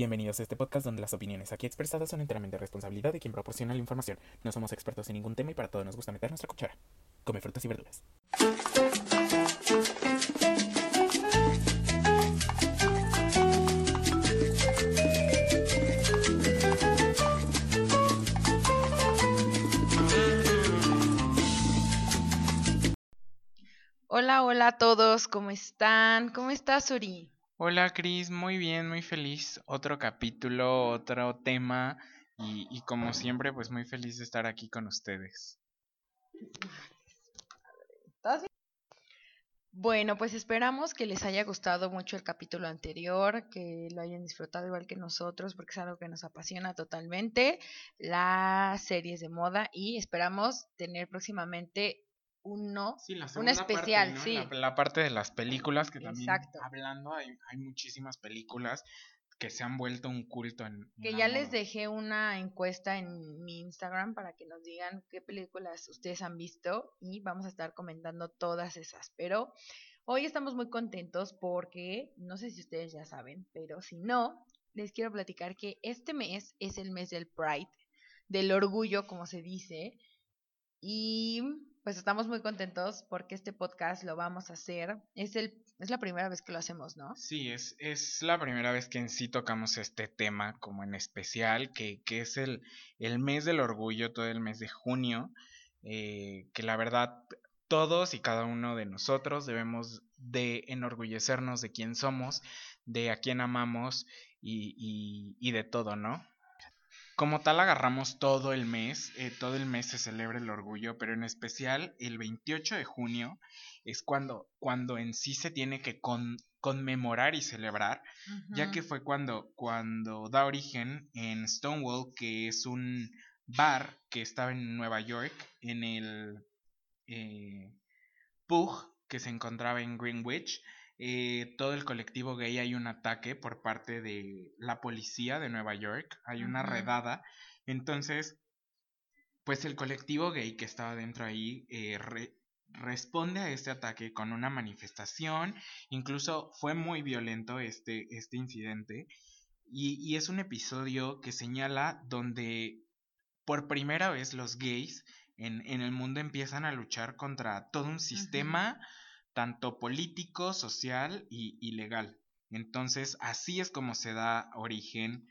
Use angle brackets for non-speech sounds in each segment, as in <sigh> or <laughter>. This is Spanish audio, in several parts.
Bienvenidos a este podcast donde las opiniones aquí expresadas son enteramente responsabilidad de quien proporciona la información. No somos expertos en ningún tema y para todo nos gusta meter nuestra cuchara. Come frutas y verduras. Hola, hola a todos, ¿cómo están? ¿Cómo estás, Uri? Hola Cris, muy bien, muy feliz. Otro capítulo, otro tema y, y como siempre, pues muy feliz de estar aquí con ustedes. Bueno, pues esperamos que les haya gustado mucho el capítulo anterior, que lo hayan disfrutado igual que nosotros, porque es algo que nos apasiona totalmente, las series de moda y esperamos tener próximamente Sí, la un segunda especial, parte, ¿no? sí. La, la parte de las películas, que también Exacto. hablando, hay, hay muchísimas películas que se han vuelto un culto en... Que ya les dejé una encuesta en mi Instagram para que nos digan qué películas ustedes han visto y vamos a estar comentando todas esas. Pero hoy estamos muy contentos porque, no sé si ustedes ya saben, pero si no, les quiero platicar que este mes es el mes del Pride, del orgullo, como se dice. Y pues estamos muy contentos porque este podcast lo vamos a hacer. Es, el, es la primera vez que lo hacemos, ¿no? Sí, es, es la primera vez que en sí tocamos este tema como en especial, que, que es el, el mes del orgullo, todo el mes de junio, eh, que la verdad todos y cada uno de nosotros debemos de enorgullecernos de quién somos, de a quién amamos y, y, y de todo, ¿no? Como tal agarramos todo el mes, eh, todo el mes se celebra el orgullo, pero en especial el 28 de junio es cuando, cuando en sí se tiene que con- conmemorar y celebrar, ya que fue cuando, cuando da origen en Stonewall, que es un bar que estaba en Nueva York, en el eh, Pug, que se encontraba en Greenwich. Eh, todo el colectivo gay hay un ataque por parte de la policía de Nueva York, hay una redada. Entonces, pues el colectivo gay que estaba dentro ahí eh, re- responde a este ataque con una manifestación, incluso fue muy violento este, este incidente, y, y es un episodio que señala donde por primera vez los gays en, en el mundo empiezan a luchar contra todo un sistema, tanto político, social y, legal. Entonces, así es como se da origen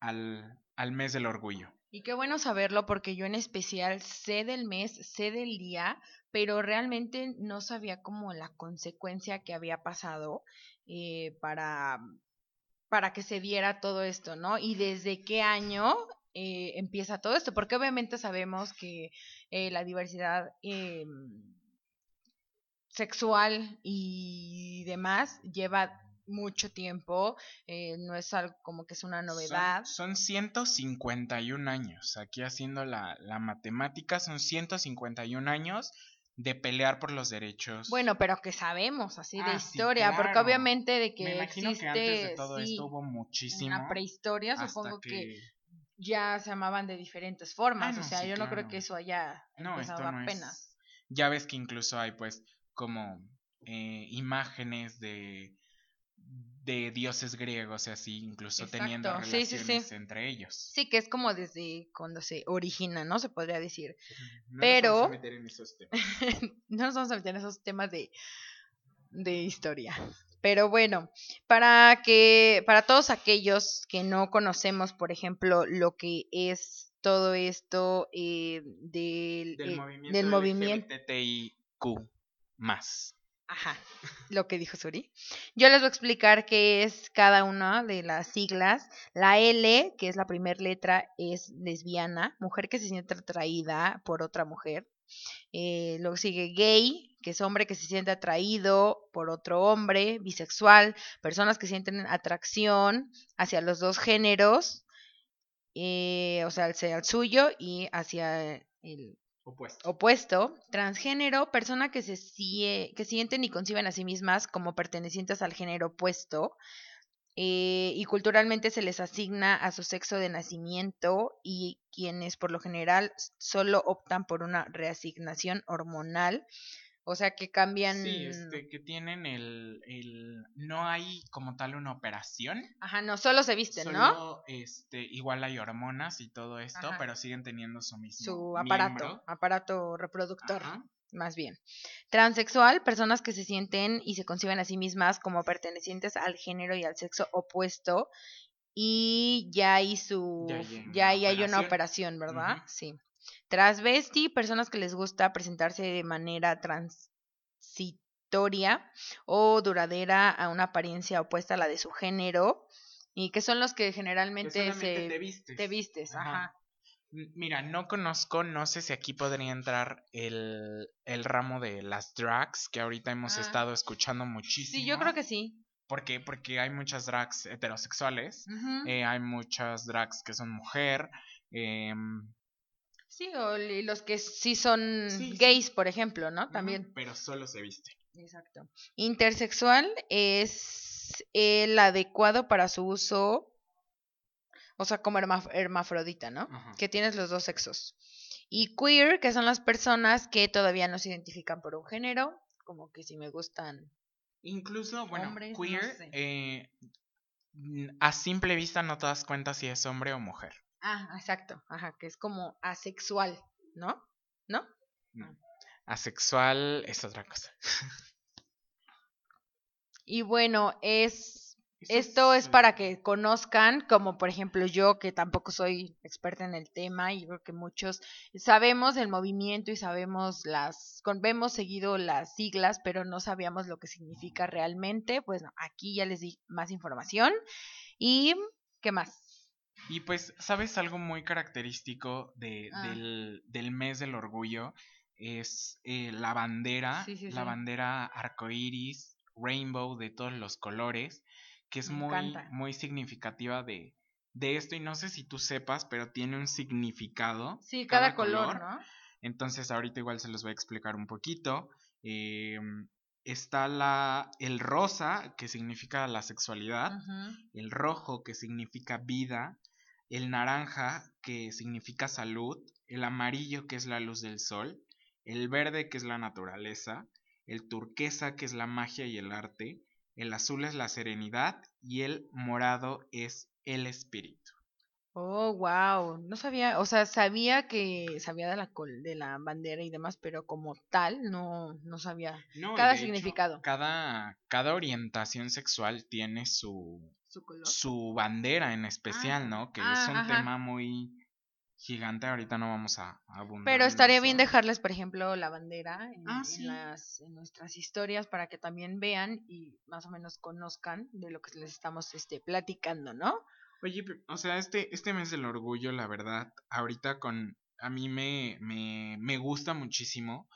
al, al mes del orgullo. Y qué bueno saberlo porque yo en especial sé del mes, sé del día, pero realmente no sabía como la consecuencia que había pasado eh, para, para que se diera todo esto, ¿no? Y desde qué año eh, empieza todo esto, porque obviamente sabemos que eh, la diversidad eh, sexual y demás lleva mucho tiempo, eh, no es algo como que es una novedad. Son, son 151 años. Aquí haciendo la, la matemática, son 151 años de pelear por los derechos. Bueno, pero que sabemos así de Ah, sí, historia, porque obviamente de que me imagino existe que antes de todo sí, esto hubo en muchísimo. la prehistoria, supongo que... ya se llamaban de diferentes formas, Ah, o no, sea, sí, yo no creo que eso haya No, empezado esto no apenas. es. Ya ves que incluso hay pues como eh, imágenes de de dioses griegos y así, incluso teniendo Exacto, sí, sí, relaciones sí. entre ellos. Sí, que es como desde cuando se origina, ¿no? Se podría decir. No nos Pero- vamos a meter en esos temas. <laughs> no nos vamos a meter en esos temas de, de historia. Pero bueno, para que, para todos aquellos que no conocemos, por ejemplo, lo que es todo esto eh, del, Del eh, movimiento, del movimiento LGBTIQ más. Ajá, lo que dijo Suri. Yo les voy a explicar qué es cada una de las siglas. La L, que es la primera letra, es lesbiana, mujer que se siente atraída por otra mujer. Eh, luego sigue gay, que es hombre que se siente atraído por otro hombre, bisexual, personas que sienten atracción hacia los dos géneros, eh, o sea, hacia el suyo y hacia el Opuesto. transgénero, persona que se que sienten y conciben a sí mismas como pertenecientes al género opuesto, eh, y culturalmente se les asigna a su sexo de nacimiento y quienes por lo general solo optan por una reasignación hormonal O sea, que cambian... Sí, este, que tienen el, el... No hay como tal una operación. Ajá, no, solo se visten, Solo, ¿no? este, igual hay hormonas y todo esto, Ajá. pero siguen teniendo su mismo Su aparato, miembro. aparato reproductor. Ajá. más bien. Transexual, personas que se sienten y se conciben a sí mismas como pertenecientes al género y al sexo opuesto. Y ya hay su. Ya Ya hay una operación. ¿verdad? Sí. Transvesti, personas que les gusta presentarse de manera transitoria o duradera a una apariencia opuesta a la de su género. Y que son los que generalmente se, te vistes. te vistes. Ajá. Mira, no conozco, no sé si aquí podría entrar el, el ramo de las drags, que ahorita hemos Ah. estado escuchando muchísimo. Sí, yo creo que sí. ¿Por qué? Porque hay muchas drags heterosexuales, eh, hay muchas drags que son mujer, em, Sí, o los que sí son Sí, sí. gays, por ejemplo, ¿no? También. pero solo se viste. Exacto. Intersexual es el adecuado para su uso, o sea, como hermaf- hermafrodita, ¿no? Ajá. Que tienes los dos sexos. Y queer, que son las personas que todavía no se identifican por un género, como que si me gustan. Incluso, bueno, Hombres, no queer, sé. eh, a simple vista no te das cuenta si es hombre o mujer. Ah, exacto. Ajá, que es como asexual, ¿no? ¿No? No. Asexual es otra cosa. Y bueno, es Esto es para que conozcan, como por ejemplo yo, que tampoco soy experta en el tema, y creo que muchos sabemos el movimiento y sabemos las, vemos seguido las siglas, pero no sabíamos lo que significa realmente. Pues no, aquí ya les di más información. ¿Y qué más? Y pues, ¿sabes algo muy característico de, Ah. del, del mes del orgullo? Es eh, la bandera, Sí, sí, la sí. bandera arcoíris, rainbow de todos los colores, que es Me muy, encanta. muy significativa de, de esto. Y no sé si tú sepas, pero tiene un significado. Sí, cada, color, ¿no? Entonces ahorita igual se los voy a explicar un poquito. Eh, está la, el rosa, que significa la sexualidad, el rojo, que significa vida, el naranja, que significa salud, el amarillo, que es la luz del sol, el verde, que es la naturaleza, el turquesa, que es la magia y el arte, el azul es la serenidad y el morado es el espíritu. Oh, wow. No sabía, o sea, sabía que sabía de la col- de la bandera y demás, pero como tal no no sabía No, y Cada de hecho, significado. cada, cada orientación sexual tiene su, su color. su bandera en especial, Ah, ¿no? Que ah, es un ajá. tema muy gigante. Ahorita no vamos a, a abundar Pero en estaría eso. bien dejarles, por ejemplo, la bandera en, Ah, en sí. las, en nuestras historias para que también vean y más o menos conozcan de lo que les estamos este, platicando, ¿no? Oye, o sea, este, este mes del orgullo, la verdad, ahorita con. A mí me, me, me gusta muchísimo.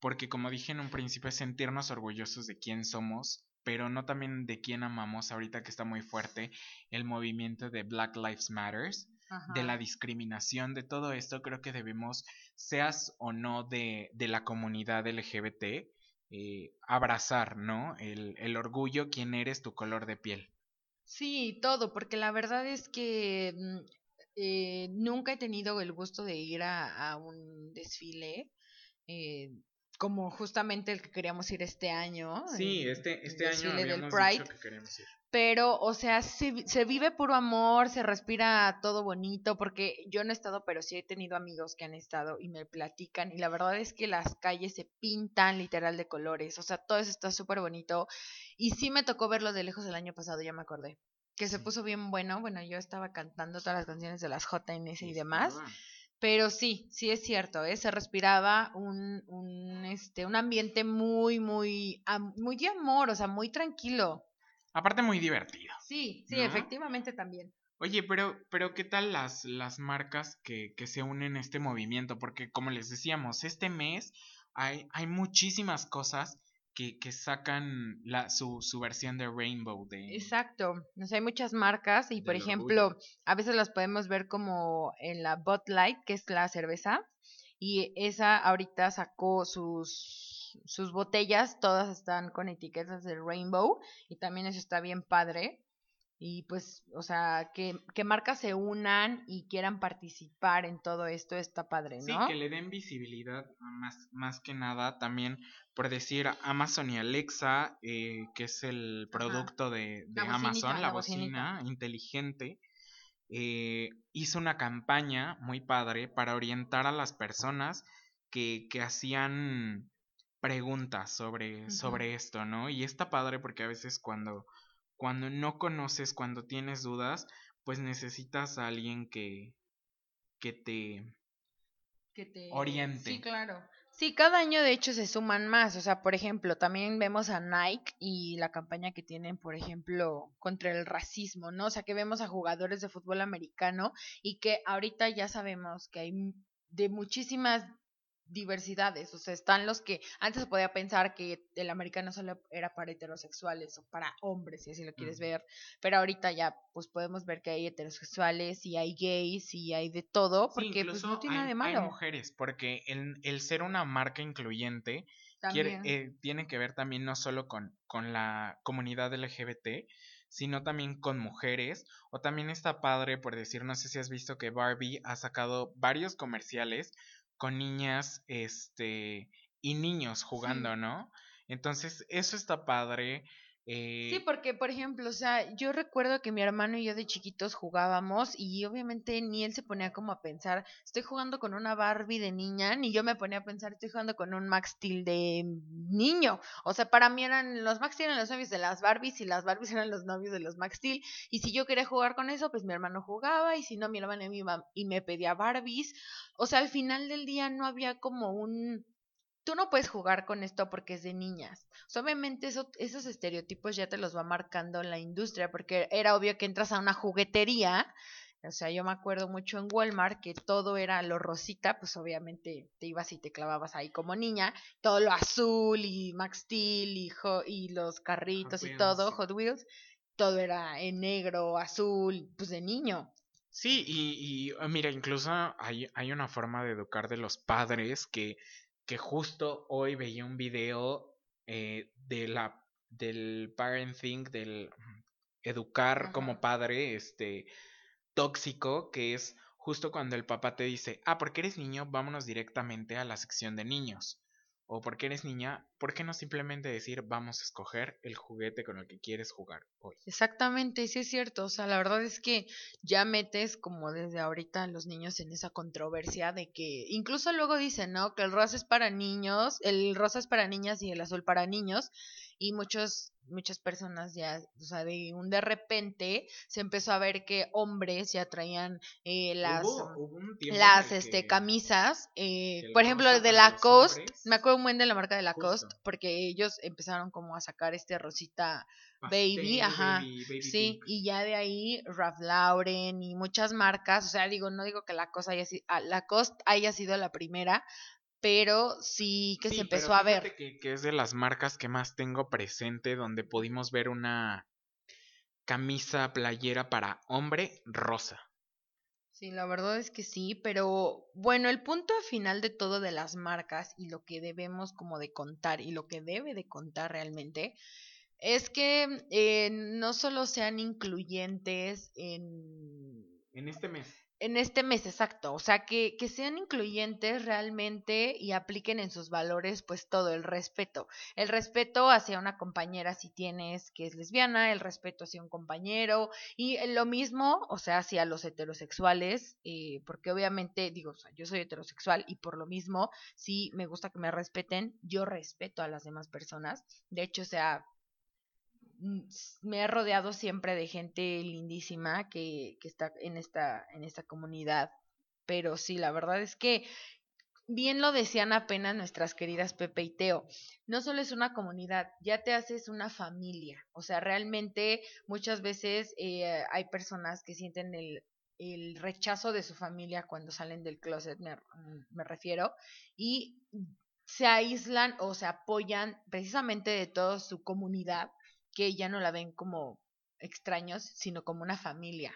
Porque, como dije en un principio, es sentirnos orgullosos de quién somos. Pero no también de quién amamos. Ahorita que está muy fuerte el movimiento de Black Lives Matters. de la discriminación, de todo esto, creo que debemos, seas o no de, de la comunidad LGBT, eh, abrazar, ¿no? El, el orgullo, quién eres, tu color de piel. Sí, todo, porque la verdad es que mm, eh, nunca he tenido el gusto de ir a, un desfile eh, como justamente el que queríamos ir este año. Sí, el- este, el este año desfile del habíamos Pride. dicho que queremos ir. pero, o sea, se, se vive puro amor, se respira todo bonito, porque yo no he estado, pero sí he tenido amigos que han estado y me platican, y la verdad es que las calles se pintan literal de colores, o sea, todo eso está súper bonito, y sí me tocó verlo de lejos el año pasado, ya me acordé, que se puso bien bueno, bueno, yo estaba cantando todas las canciones de las JNS y demás. Pero sí, sí es cierto, ¿eh? se respiraba un, un, este, un ambiente muy, muy, muy de amor, o sea, muy tranquilo. Aparte muy divertido. Sí, sí, ¿No? efectivamente también. Oye, pero, pero ¿qué tal las, las marcas que, que se unen a este movimiento? Porque como les decíamos, este mes hay, hay muchísimas cosas que, que sacan la, su, su versión de Rainbow. De, Exacto. O sea, hay muchas marcas y, por ejemplo, orgullo. a veces las podemos ver como en la Bud Light, que es la cerveza, y esa ahorita sacó sus sus botellas, todas están con etiquetas de Rainbow y también eso está bien padre. Y pues, o sea, que, que marcas se unan y quieran participar en todo esto está padre, ¿no? Sí, que le den visibilidad más, más que nada también, por decir, Amazon y Alexa, eh, que es el producto de, de La Amazon, la, la bocina bocinita. inteligente, eh, hizo una campaña muy padre para orientar a las personas que, que hacían preguntas sobre, sobre esto, ¿no? Y está padre porque a veces cuando, cuando no conoces, cuando tienes dudas, pues necesitas a alguien que, que te... que te Oriente. Sí, claro. Sí, cada año de hecho se suman más. O sea, por ejemplo, también vemos a Nike y la campaña que tienen, por ejemplo, contra el racismo, ¿no? O sea, que vemos a jugadores de fútbol americano y que ahorita ya sabemos que hay de muchísimas diversidades. O sea, están los que antes se podía pensar que el americano solo era para heterosexuales o para hombres, si así lo quieres ver. Pero ahorita ya, pues podemos ver que hay heterosexuales y hay gays y hay de todo, Sí, porque pues incluso no tiene hay, nada de hay malo. mujeres, porque el, el ser una marca incluyente quiere- eh, tiene que ver también no solo con, con la comunidad LGBT, sino también con mujeres, o también está padre por decir, no sé si has visto que Barbie ha sacado varios comerciales con niñas, este, y niños jugando, ¿no? Entonces, eso está padre. Eh, Sí, porque, por ejemplo, o sea, yo recuerdo que mi hermano y yo de chiquitos jugábamos y obviamente ni él se ponía como a pensar, estoy jugando con una Barbie de niña, ni yo me ponía a pensar, estoy jugando con un Max Steel de niño. O sea, para mí eran, los Max Steel eran los novios de las Barbies y las Barbies <laughs> eran los novios de los Max Steel. Y si yo quería jugar con eso, pues mi hermano jugaba y si no, mi hermano me iba y me pedía Barbies. O sea, al final del día no había como un tú no puedes jugar con esto porque es de niñas. O sea, obviamente eso, esos estereotipos ya te los va marcando la industria, porque era obvio que entras a una juguetería. O sea, yo me acuerdo mucho en Walmart que todo era lo rosita, pues obviamente te ibas y te clavabas ahí como niña, todo lo azul y Max Steel y, Jo- y los carritos y todo. Hot Wheels, todo era en negro, azul, pues de niño. Sí, y, y, ah, mira, incluso hay, hay una forma de educar de los padres que, que justo hoy veía un video eh, de la, del parenting, del educar como padre, este, tóxico, que es justo cuando el papá te dice, ah, porque eres niño, vámonos directamente a la sección de niños. O porque eres niña, ¿por qué no simplemente decir, vamos a escoger el juguete con el que quieres jugar hoy? Exactamente, sí es cierto. O sea, la verdad es que ya metes como desde ahorita a los niños en esa controversia de que incluso luego dicen, ¿no? Que el rosa es para niños, el rosa es para niñas y el azul para niños. Y muchos, muchas personas ya, o sea, de un de repente se empezó a ver que hombres ya traían eh, las Hubo- hubo un tiempo en las este camisas eh, por ejemplo de Lacoste me acuerdo muy bien de la marca de Lacoste Justo. porque ellos empezaron como a sacar este rosita Pastel, baby, ajá, baby, baby Sí, pink. y ya de ahí Ralph Lauren y muchas marcas, o sea, digo, no digo que la cosa haya sido, Lacoste haya sido la primera, pero sí que Sí, se pero empezó a ver. Que, que es de las marcas que más tengo presente, donde pudimos ver una camisa playera para hombre rosa. Sí, la verdad es que sí, pero bueno, el punto final de todo de las marcas y lo que debemos como de contar y lo que debe de contar realmente es que eh, no solo sean incluyentes en En este mes. En este mes, exacto. O sea, que, que sean incluyentes realmente y apliquen en sus valores pues todo el respeto. El respeto hacia una compañera si tienes que es lesbiana, el respeto hacia un compañero y lo mismo, o sea, hacia los heterosexuales, eh, porque obviamente digo, o sea, yo soy heterosexual y por lo mismo, si me gusta que me respeten, yo respeto a las demás personas. De hecho, o sea, me he rodeado siempre de gente lindísima que, que está en esta, en esta comunidad. Pero sí, la verdad es que bien lo decían apenas nuestras queridas Pepe y Teo. No solo es una comunidad, ya te haces una familia. O sea, realmente muchas veces eh, hay personas que sienten el, el rechazo de su familia cuando salen del closet, me, me refiero, y se aíslan o se apoyan precisamente de toda su comunidad que ya no la ven como extraños, sino como una familia.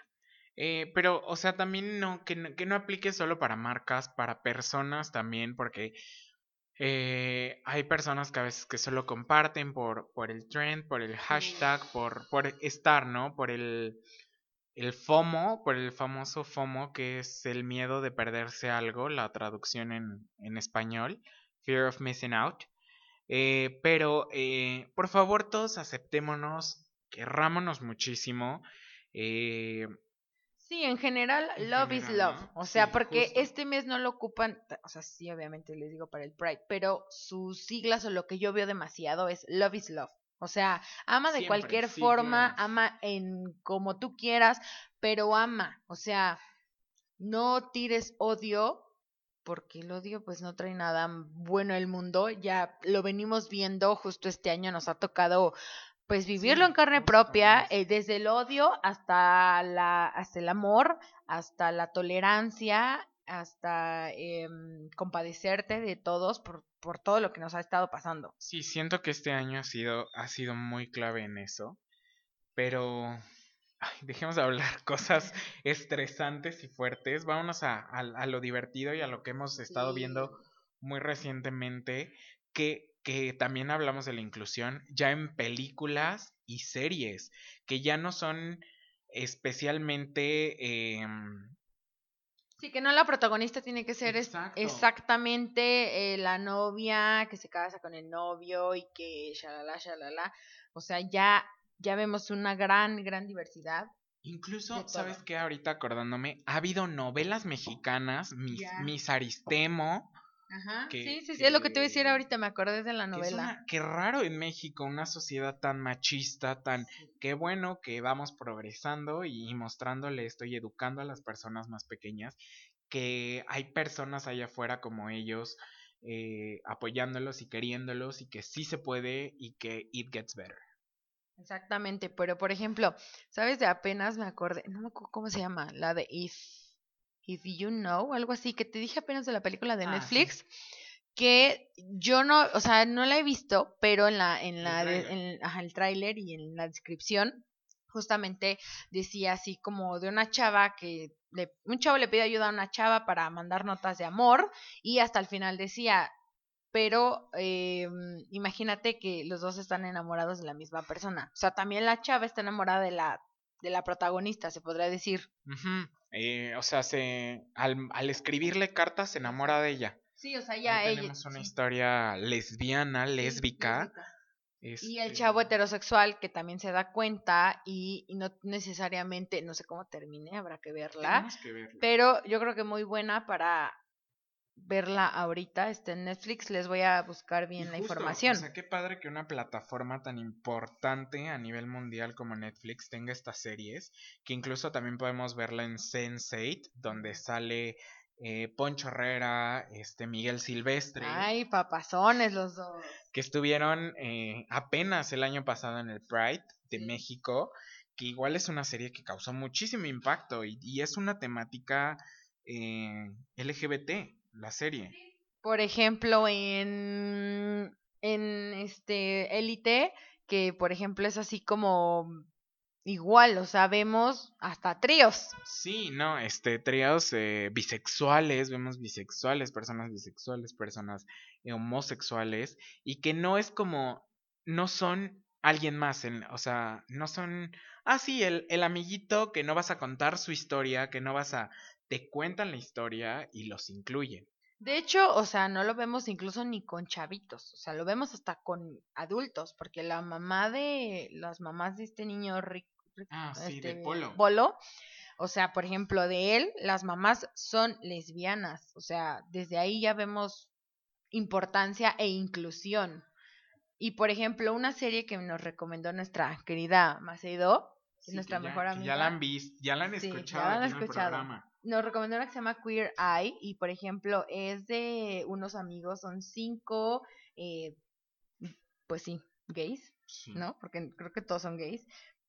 Eh, pero, o sea, también no que, no, que no aplique solo para marcas, para personas también, porque Eh, hay personas que a veces que solo comparten por, por el trend, por el hashtag, por, por estar, ¿no? Por el, el FOMO, por el famoso FOMO, que es el miedo de perderse algo, la traducción en, en español, Fear of Missing Out. Eh, pero, eh, por favor, todos aceptémonos, querrámonos muchísimo. Eh, Sí, en general, En love is love. ¿no? O sea, Sí, porque justo. este mes no lo ocupan, o sea, sí, obviamente les digo para el Pride, pero sus siglas o lo que yo veo demasiado es love is love. O sea, ama de Siempre, cualquier sí, forma, claro. ama en como tú quieras, pero ama. O sea, no tires odio, porque el odio pues no trae nada bueno al mundo. Ya lo venimos viendo, justo este año nos ha tocado pues vivirlo Sí, en carne propia, eh, desde el odio hasta la, hasta el amor, hasta la tolerancia, hasta em, compadecerte de todos por, por todo lo que nos ha estado pasando. Sí, siento que este año ha sido, ha sido muy clave en eso, pero ay, dejemos de hablar <laughs> cosas estresantes y fuertes. Vámonos a, a- a lo divertido y a lo que hemos estado viendo muy recientemente, que, que también hablamos de la inclusión ya en películas y series, que ya no son especialmente... em, Sí, que no la protagonista tiene que ser Exacto. exactamente eh, la novia que se casa con el novio y que shalala, shalala. O sea, ya, ya vemos una gran, gran diversidad. Incluso. ¿sabes qué? Ahorita acordándome, ha habido novelas mexicanas, Mis. Mis Aristemo, Ajá. Que- sí, sí, sí, es lo que te voy a decir ahorita, me acordé de la que novela. una- qué raro en México, una sociedad tan machista, tan... Qué bueno que vamos progresando y mostrándole esto y educando a las personas más pequeñas, que hay personas allá afuera como ellos, eh, apoyándolos y queriéndolos y que sí se puede y que it gets better. Exactamente, pero por ejemplo, ¿sabes? De apenas me acordé, no me acuerdo cómo se llama, la de If, If You Know, algo así, que te dije apenas de la película de Ah, sí. Netflix, que yo no, o sea, no la he visto, pero en la, en El la, de- el tráiler y en la descripción, justamente decía así como de una chava que, le, un chavo le pide ayuda a una chava para mandar notas de amor y hasta el final decía, pero eh, imagínate que los dos están enamorados de la misma persona. O sea, también la chava está enamorada de la, de la protagonista, se podría decir. Eh, o sea, se, al, al escribirle cartas se enamora de ella. Sí, o sea, ya Ahí ella. tenemos una sí, historia lesbiana, sí, lésbica. Y el este, chavo heterosexual que también se da cuenta y, y no necesariamente, no sé cómo termine, habrá que verla. que verla. Pero yo creo que muy buena para verla ahorita. Está en Netflix, les voy a buscar Y bien la justo, información. O sea, qué padre que una plataforma tan importante a nivel mundial como Netflix tenga estas series, que incluso también podemos verla en Sense8, donde sale eh, Poncho Herrera, este Miguel Silvestre, Ay, papazones los dos. que estuvieron eh, apenas el año pasado en el Pride de. México, que igual es una serie que causó muchísimo impacto y, y es una temática eh, LGBT, la serie. por ejemplo, en, en este Élite, que por ejemplo es así como igual, o sea, vemos hasta tríos. Sí, no, este, tríos eh, bisexuales, vemos bisexuales, personas bisexuales, personas eh, homosexuales, y que no es como, no son alguien más, en, o sea, no son, ah, sí, el, el amiguito que no vas a contar su historia, que no vas a, te cuentan la historia y los incluyen. De hecho, o sea, no lo vemos incluso ni con chavitos, o sea, lo vemos hasta con adultos, porque la mamá de, las mamás de este niño Rick- Ah, sí, de este, Polo. Bolo, o sea, por ejemplo, de él, las mamás son lesbianas, o sea, desde ahí ya vemos importancia e inclusión. Y por ejemplo, una serie que nos recomendó nuestra querida Macedo, que es Sí, nuestra que ya- mejor que amiga. Ya la han visto, ya la han Sí, ya escuchado la han aquí en el programa. Nos recomendó una que se llama Queer Eye y por ejemplo es de unos amigos, son cinco, eh, pues sí, gays, Sí. ¿no? Porque creo que todos son gays.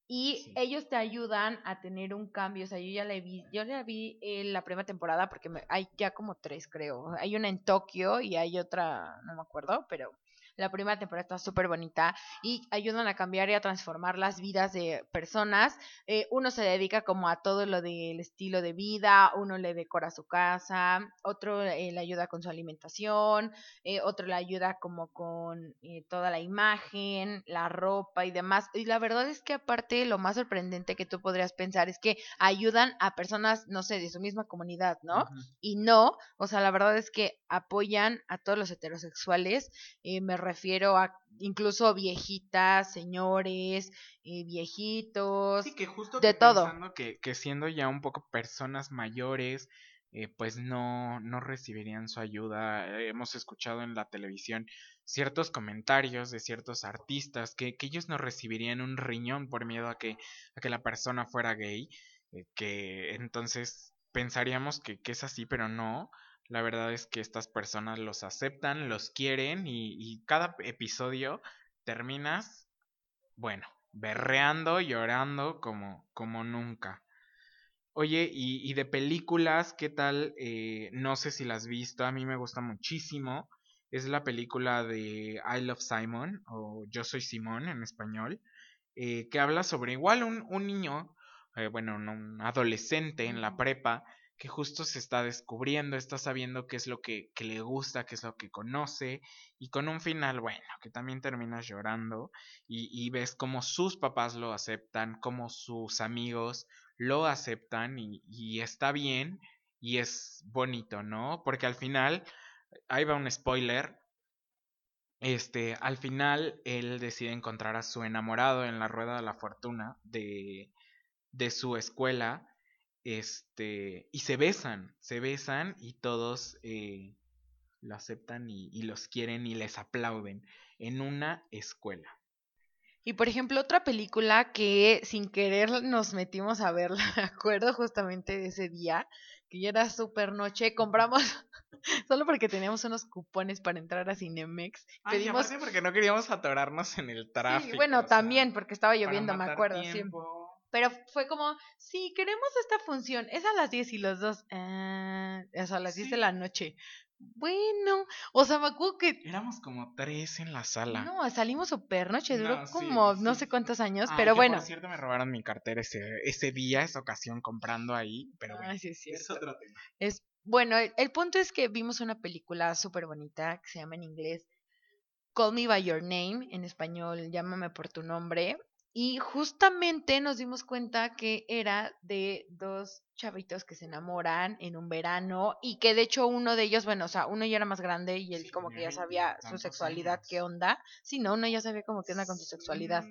Y Sí. ellos te ayudan a tener un cambio. O sea, yo ya la vi, yo ya vi en la primera temporada porque me- hay ya como tres, creo. Hay una en Tokio y hay otra, no me acuerdo, pero La primera temporada está súper bonita y ayudan a cambiar y a transformar las vidas de personas. Eh, uno se dedica como a todo lo del estilo de vida, uno le decora su casa, otro eh, le ayuda con su alimentación, eh, otro le ayuda como con toda la imagen, la ropa y demás. Y la verdad es que aparte lo más sorprendente que tú podrías pensar es que ayudan a personas, no sé, de su misma comunidad, ¿no? Y no, o sea, la verdad es que apoyan a todos los heterosexuales, eh, me refiero a incluso viejitas, señores, eh, viejitos, sí, que justo de todo. Que, que siendo ya un poco personas mayores, eh, pues no, no recibirían su ayuda. hemos escuchado en la televisión ciertos comentarios de ciertos artistas que, que, ellos no recibirían un riñón por miedo a que, a que la persona fuera gay, que entonces pensaríamos que, que, es así, pero no. La verdad es que estas personas los aceptan, los quieren y, cada episodio terminas, bueno, berreando, llorando como, como nunca. Oye, y, de películas, ¿qué tal? Eh, no sé si las has visto, a mí me gusta muchísimo. Es la película de I Love Simon, o Yo Soy Simón en español, eh, que habla sobre igual un, un niño, eh, bueno, un adolescente en la prepa, que justo se está descubriendo, está sabiendo qué es lo que, le gusta, qué es lo que conoce, y con un final, bueno, que también terminas llorando y, ves cómo sus papás lo aceptan, cómo sus amigos lo aceptan y, y está bien y es bonito, ¿no? Porque al final, ahí va un spoiler, este, al final él decide encontrar a su enamorado en la rueda de la fortuna de, de su escuela este, y se besan, se besan y todos eh, lo aceptan y, y los quieren y les aplauden en una escuela. Y por ejemplo, otra película que sin querer nos metimos a verla, <laughs> me acuerdo justamente de ese día, que ya era súper noche, compramos <laughs> solo porque teníamos unos cupones para entrar a Cinemex. Ay, pedimos... porque no queríamos atorarnos en el tráfico. Sí, bueno, también porque estaba lloviendo, me acuerdo. Siempre. Pero fue como, sí, queremos esta función. Es a las 10 y los dos, ah, es a las 10 de la noche. Bueno, o sea, me acuerdo que... Éramos como tres en la sala. No, salimos súper noche, duró como no sé cuántos años, pero bueno. Por cierto, me robaron mi cartera ese, ese día, esa ocasión, comprando ahí, pero bueno, es, otro tema. Es, bueno, el, el punto es que vimos una película súper bonita que se llama en inglés Call Me By Your Name, en español Llámame por tu nombre, y justamente nos dimos cuenta que era de dos chavitos que se enamoran en un verano y que de hecho uno de ellos, bueno, o sea, uno ya era más grande y él como que ya sabía su sexualidad, qué onda. Sí, no, uno ya sabía como qué onda con su sexualidad.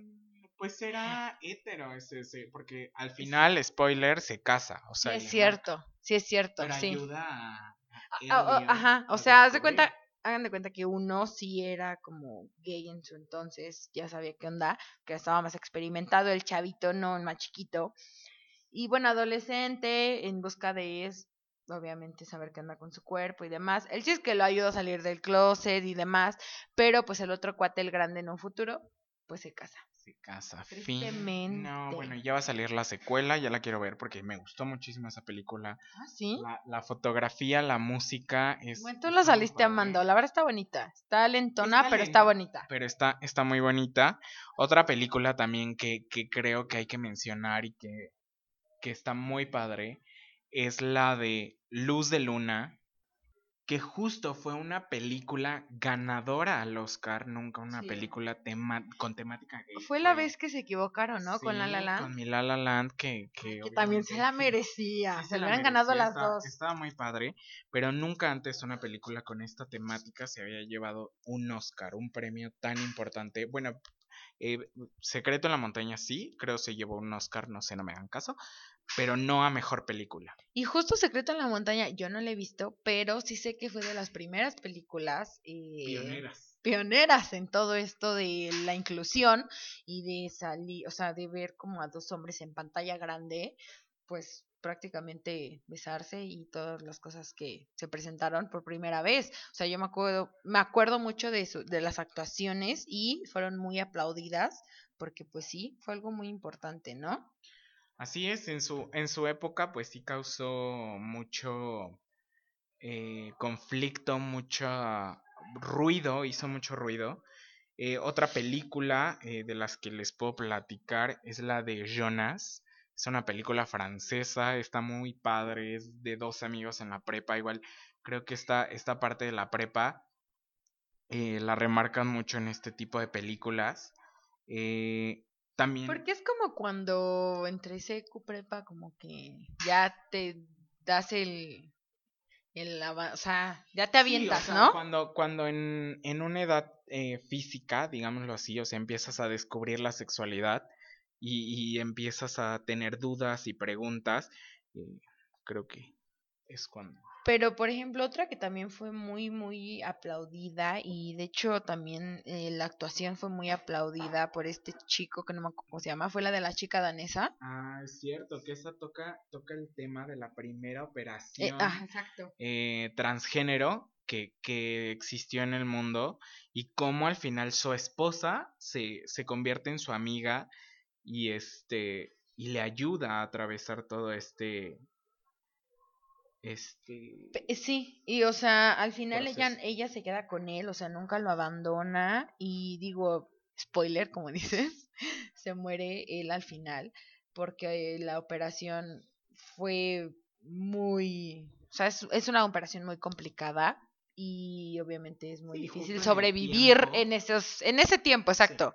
Pues era hetero ese, ese porque al final, spoiler, se casa, o sea. Sí es cierto, sí es cierto, pero sí. ayuda a... ajá, o sea, haz de cuenta, hagan de cuenta que uno sí era como gay en su entonces, ya sabía qué onda, que estaba más experimentado, el chavito no, el más chiquito. Y bueno, adolescente, en busca de obviamente saber qué anda con su cuerpo y demás. El sí es que lo ayuda a salir del closet y demás, pero pues el otro cuate, el grande en un futuro, pues se casa se casa. Fin. No, bueno, ya va a salir la secuela, ya la quiero ver porque me gustó muchísimo esa película. Ah, sí. La, fotografía, la música es. Bueno, tú la saliste amando, la verdad está bonita. Está lentona, pero está bonita. Pero está, está muy bonita. Otra película también que, que creo que hay que mencionar y que, que está muy padre es la de Luz de Luna que justo fue una película ganadora al Oscar, nunca una película tema con temática gay. Fue la vez que se equivocaron, ¿no? con La La Land. Con mi La La Land, que... Que, también se la merecía, se, le habían ganado las dos. Estaba muy padre, pero nunca antes una película con esta temática se había llevado un Oscar, un premio tan importante. Bueno, eh, Secreto en la Montaña sí, creo se llevó un Oscar, no sé, no me hagan caso, pero no a mejor película. Y justo Secreto en la Montaña, yo no la he visto, pero sí sé que fue de las primeras películas eh, pioneras. pioneras en todo esto de la inclusión y de salir, o sea, de ver como a dos hombres en pantalla grande, pues prácticamente besarse y todas las cosas que se presentaron por primera vez. O sea, yo me acuerdo, me acuerdo mucho de, de las actuaciones y fueron muy aplaudidas porque pues sí, fue algo muy importante, ¿no? Así es, en su, en su época pues sí causó mucho eh, conflicto, mucho ruido, hizo mucho ruido, Eh, otra película eh, de las que les puedo platicar es la de Jonas. Es una película francesa, está muy padre, es de dos amigos en la prepa. Igual creo que esta, esta parte de la prepa eh, la remarcan mucho en este tipo de películas. También... Porque es como cuando entre secu prepa como que ya te das el o sea, ya te avientas, ¿no? Cuando, cuando en, en una edad eh, física, digámoslo así, o sea, empiezas a descubrir la sexualidad y, y empiezas a tener dudas y preguntas, eh, creo que es cuando pero, por ejemplo, otra que también fue muy, muy aplaudida y de hecho también eh, la actuación fue muy aplaudida por este chico que no me acuerdo cómo se llama, fue la de la chica danesa. Ah, es cierto, que esa toca, toca el tema de la primera operación eh, ah, exacto. Eh, transgénero que, que, existió en el mundo y cómo al final su esposa se, se convierte en su amiga y este y le ayuda a atravesar todo este este. Sí, y o sea, al final ella, ella se queda con él, o sea, nunca lo abandona. Y digo, spoiler, como <laughs> dices, se muere él al final, porque la operación fue muy. O sea, es, una operación muy complicada y obviamente es muy difícil sobrevivir en esos en ese tiempo exacto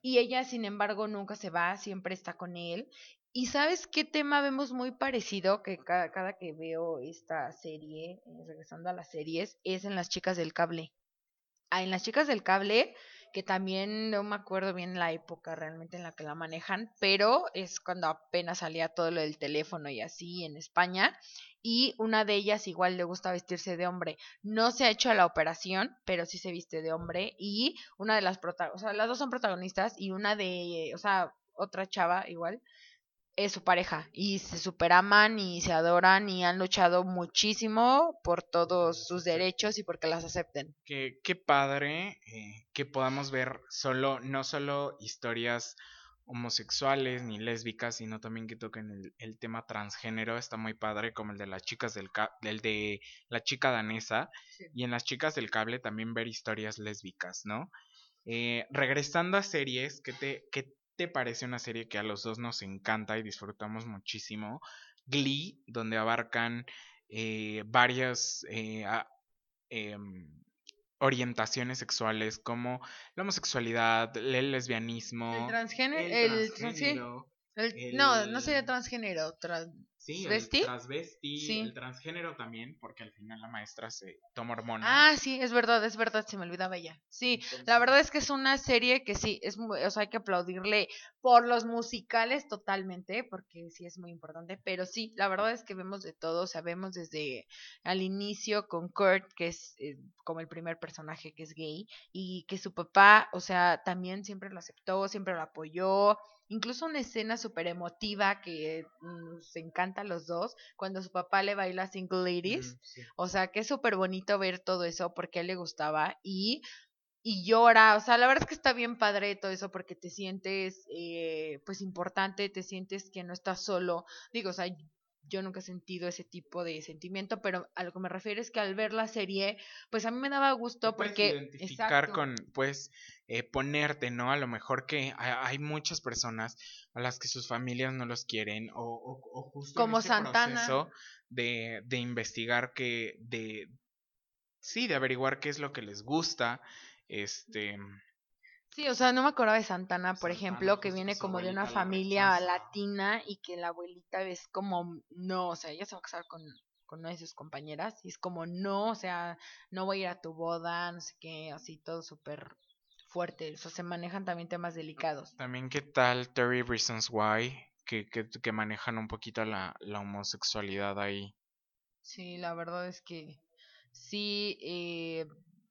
y ella sin embargo nunca se va siempre está con él y sabes qué tema vemos muy parecido que cada, que veo esta serie, eh, regresando a las series, es en las chicas del cable. Ah, en las chicas del cable, que también no me acuerdo bien la época realmente en la que la manejan, pero es cuando apenas salía todo lo del teléfono y así en España. Y una de ellas igual le gusta vestirse de hombre. No se ha hecho la operación, pero sí se viste de hombre. Y una de las protagonistas, o sea, las dos son protagonistas y una de, o sea, otra chava igual, es su pareja y se superaman y se adoran y han luchado muchísimo por todos sus derechos y porque las acepten. Qué, qué padre eh, que podamos ver solo, no solo historias homosexuales ni lésbicas, sino también que toquen el, el tema transgénero, está muy padre, como el de las chicas del el de la chica danesa, y en las chicas del cable también ver historias lésbicas, ¿no? Eh, regresando a series, ¿qué te, qué te parece una serie que a los dos nos encanta y disfrutamos muchísimo? Glee, donde abarcan eh, varias eh, em, orientaciones sexuales como la homosexualidad, el lesbianismo, el transgénero, no, no sería transgénero, Sí, el transvesti, el transgénero también, porque al final la maestra se toma hormonas. Ah, sí, es verdad, es verdad, se me olvidaba ella. Sí, la verdad es que es una serie que sí, es muy, o sea, hay que aplaudirle por los musicales totalmente, porque sí es muy importante, pero sí, la verdad es que vemos de todo, sabemos desde al inicio con Kurt, que es eh, como el primer personaje que es gay, y que su papá, o sea, también siempre lo aceptó, siempre lo apoyó, Incluso una escena súper emotiva que nos encanta a los dos, cuando su papá le baila Single Ladies. O sea, que es súper bonito ver todo eso porque a él le gustaba y, y llora. O sea, la verdad es que está bien padre todo eso porque te sientes eh, pues importante, te sientes que no estás solo. Digo, o sea, yo nunca he sentido ese tipo de sentimiento, pero a lo que me refiero es que al ver la serie, pues a mí me daba gusto porque... identificar con, pues, eh, ponerte, ¿no? A lo mejor que hay muchas personas a las que sus familias no los quieren o, o, justo Como Santana. proceso de, de investigar que, de, sí, de averiguar qué es lo que les gusta, este Sí, o sea, no me acordaba de Santana, por ejemplo, que viene como de una familia latina y que la abuelita es como, no, o sea, ella se va a casar con, con una de sus compañeras y es como, no, o sea, no voy a ir a tu boda, no sé qué, así todo súper fuerte, o sea, se manejan también temas delicados. También, ¿qué tal Terry Reasons Why? Que, que, que manejan un poquito la, la homosexualidad ahí. Sí, la verdad es que sí, eh,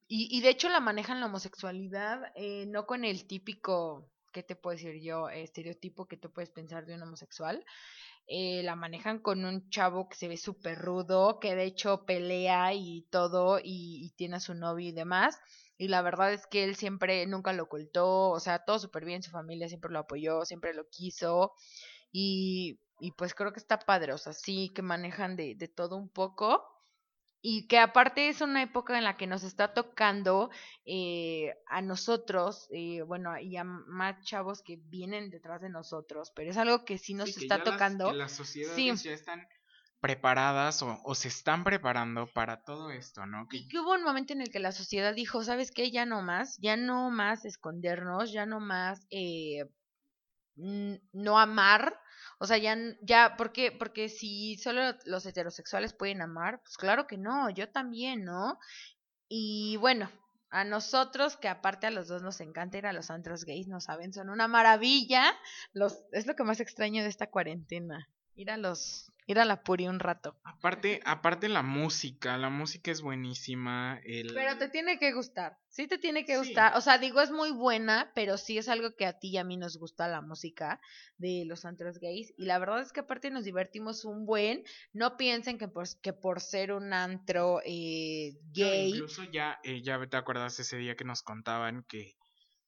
y, y de hecho la manejan la homosexualidad eh, no con el típico, ¿qué te puedo decir yo? Estereotipo que tú puedes pensar de un homosexual. Eh, la manejan con un chavo que se ve súper rudo, que de hecho pelea y todo, y, y, tiene a su novio y demás. Y la verdad es que él siempre, nunca lo ocultó, o sea, todo súper bien, su familia siempre lo apoyó, siempre lo quiso. Y, y pues creo que está padre, o sea, sí que manejan de, de todo un poco y que aparte es una época en la que nos está tocando eh, a nosotros, eh, bueno, y a más chavos que vienen detrás de nosotros, pero es algo que sí nos está tocando. Las, sociedades ya están preparadas o, se están preparando para todo esto, ¿no? Y que hubo un momento en el que la sociedad dijo, ¿sabes qué? Ya no más, ya no más escondernos, ya no más eh, no amar, o sea, ya, ya, ¿por qué? Porque si solo los heterosexuales pueden amar, pues claro que no, yo también, ¿no? Y bueno, a nosotros, que aparte a los dos nos encanta ir a los antros gays, no saben, son una maravilla. Los, es lo que más extraño de esta cuarentena, ir a los ir a la Puri un rato. Aparte, aparte la música, la música es buenísima. El... Pero te tiene que gustar, sí te tiene que gustar. O sea, digo, es muy buena, pero sí es algo que a ti y a mí nos gusta la música de los antros gays. Y la verdad es que aparte nos divertimos un buen. No piensen que por, que por ser un antro eh, gay... incluso ya, eh, ya te acuerdas ese día que nos contaban que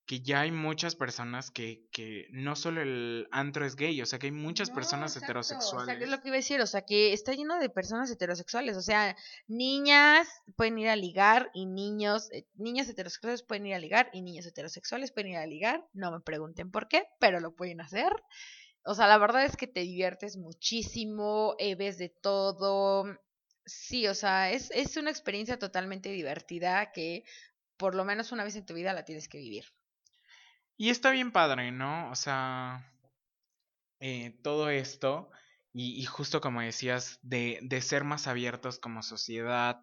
que ya hay muchas personas que, que no solo el antro es gay, o sea que hay muchas personas heterosexuales. O sea, que es lo que iba a decir, o sea que está lleno de personas heterosexuales, o sea, niñas pueden ir a ligar y niños, eh, niñas heterosexuales pueden ir a ligar y niños heterosexuales pueden ir a ligar, no me pregunten por qué, pero lo pueden hacer. O sea, la verdad es que te diviertes muchísimo, eh, ves de todo. Sí, o sea, es, es una experiencia totalmente divertida que por lo menos una vez en tu vida la tienes que vivir. Y está bien padre, ¿no? O sea, eh, todo esto, y, justo como decías, de, de, ser más abiertos como sociedad,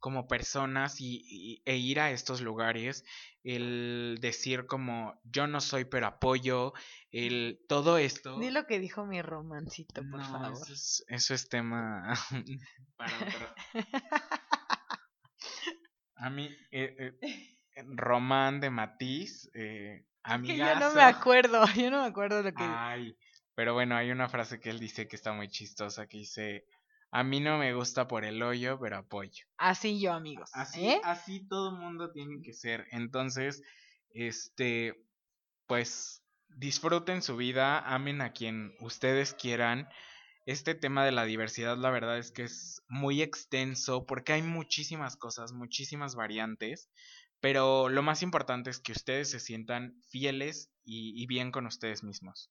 como personas y, e ir a estos lugares, el decir como yo no soy pero apoyo, el todo esto. Di lo que dijo mi romancito, por favor. Eso es, eso es tema <laughs> para otro. <laughs> A mí, eh, eh, Román de Matiz, eh, que yo no me acuerdo, <laughs> yo no me acuerdo lo que... Ay, pero bueno, hay una frase que él dice que está muy chistosa, que dice, a mí no me gusta por el hoyo, pero apoyo. Así yo, amigos. Así, ¿eh? así todo mundo tiene que ser. Entonces, este, pues, disfruten su vida, amen a quien ustedes quieran. Este tema de la diversidad, la verdad es que es muy extenso porque hay muchísimas cosas, muchísimas variantes. Pero lo más importante es que ustedes se sientan fieles y, bien con ustedes mismos.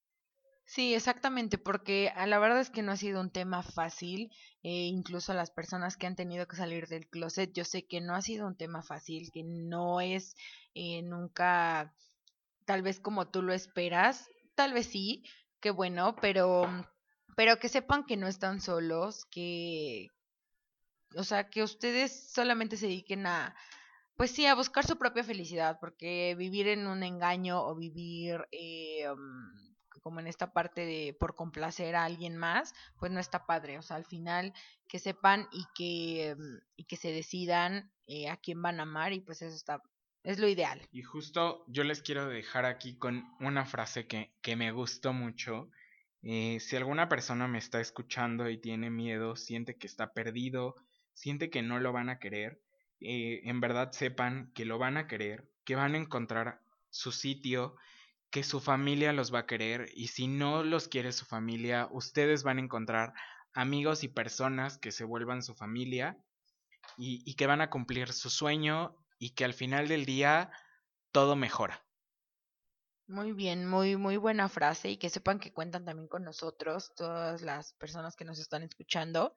Sí, exactamente, porque a la verdad es que no ha sido un tema fácil, eh, incluso las personas que han tenido que salir del closet, yo sé que no ha sido un tema fácil, que no es eh, nunca tal vez como tú lo esperas, tal vez sí, qué bueno, pero, pero que sepan que no están solos, que, o sea, que ustedes solamente se dediquen a, pues sí, a buscar su propia felicidad, porque vivir en un engaño o vivir eh, mm, como en esta parte de por complacer a alguien más, pues no está padre. O sea, al final que sepan y que, mm, y que se decidan eh, a quién van a amar y pues eso está, es lo ideal. Y justo yo les quiero dejar aquí con una frase que, que me gustó mucho. Eh, si alguna persona me está escuchando y tiene miedo, siente que está perdido, siente que no lo van a querer, eh, en verdad sepan que lo van a querer, que van a encontrar su sitio, que su familia los va a querer y si no los quiere su familia, ustedes van a encontrar amigos y personas que se vuelvan su familia y, y que van a cumplir su sueño y que al final del día todo mejora. Muy bien, muy, muy buena frase y que sepan que cuentan también con nosotros, todas las personas que nos están escuchando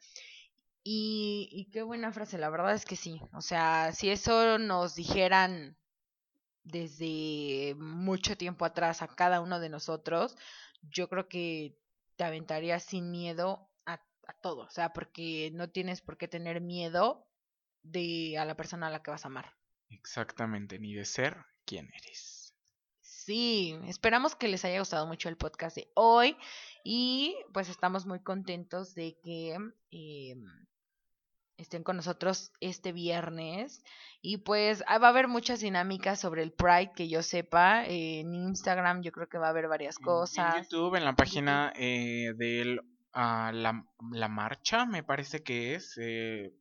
y, qué buena frase, la verdad es que sí. O sea, si eso nos dijeran desde mucho tiempo atrás a cada uno de nosotros, yo creo que te aventarías sin miedo a, a todo. O sea, porque no tienes por qué tener miedo de a la persona a la que vas a amar. Exactamente, ni de ser quien eres. Sí, esperamos que les haya gustado mucho el podcast de hoy y pues estamos muy contentos de que eh, estén con nosotros este viernes. Y pues ah, va a haber muchas dinámicas sobre el Pride que yo sepa. en Instagram yo creo que va a haber varias cosas. En YouTube, en la página eh, de ah, la, marcha, me parece que es. Eh,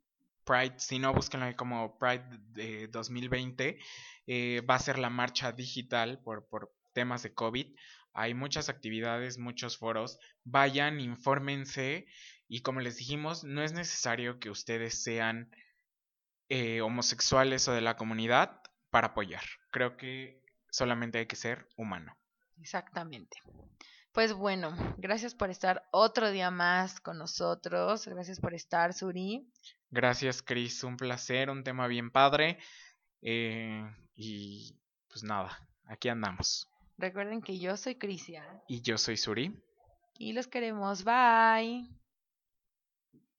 Pride, si no, búsquenlo ahí como Pride de 2020. Eh, va a ser la marcha digital por, por temas de COVID. Hay muchas actividades, muchos foros. Vayan, infórmense. Y como les dijimos, no es necesario que ustedes sean eh, homosexuales o de la comunidad para apoyar. Creo que solamente hay que ser humano. Exactamente. Pues bueno, gracias por estar otro día más con nosotros. Gracias por estar, Suri. Gracias, Cris. Un placer, un tema bien padre. Eh, y pues nada, aquí andamos. Recuerden que yo soy Crisia. Y yo soy Suri. Y los queremos. Bye.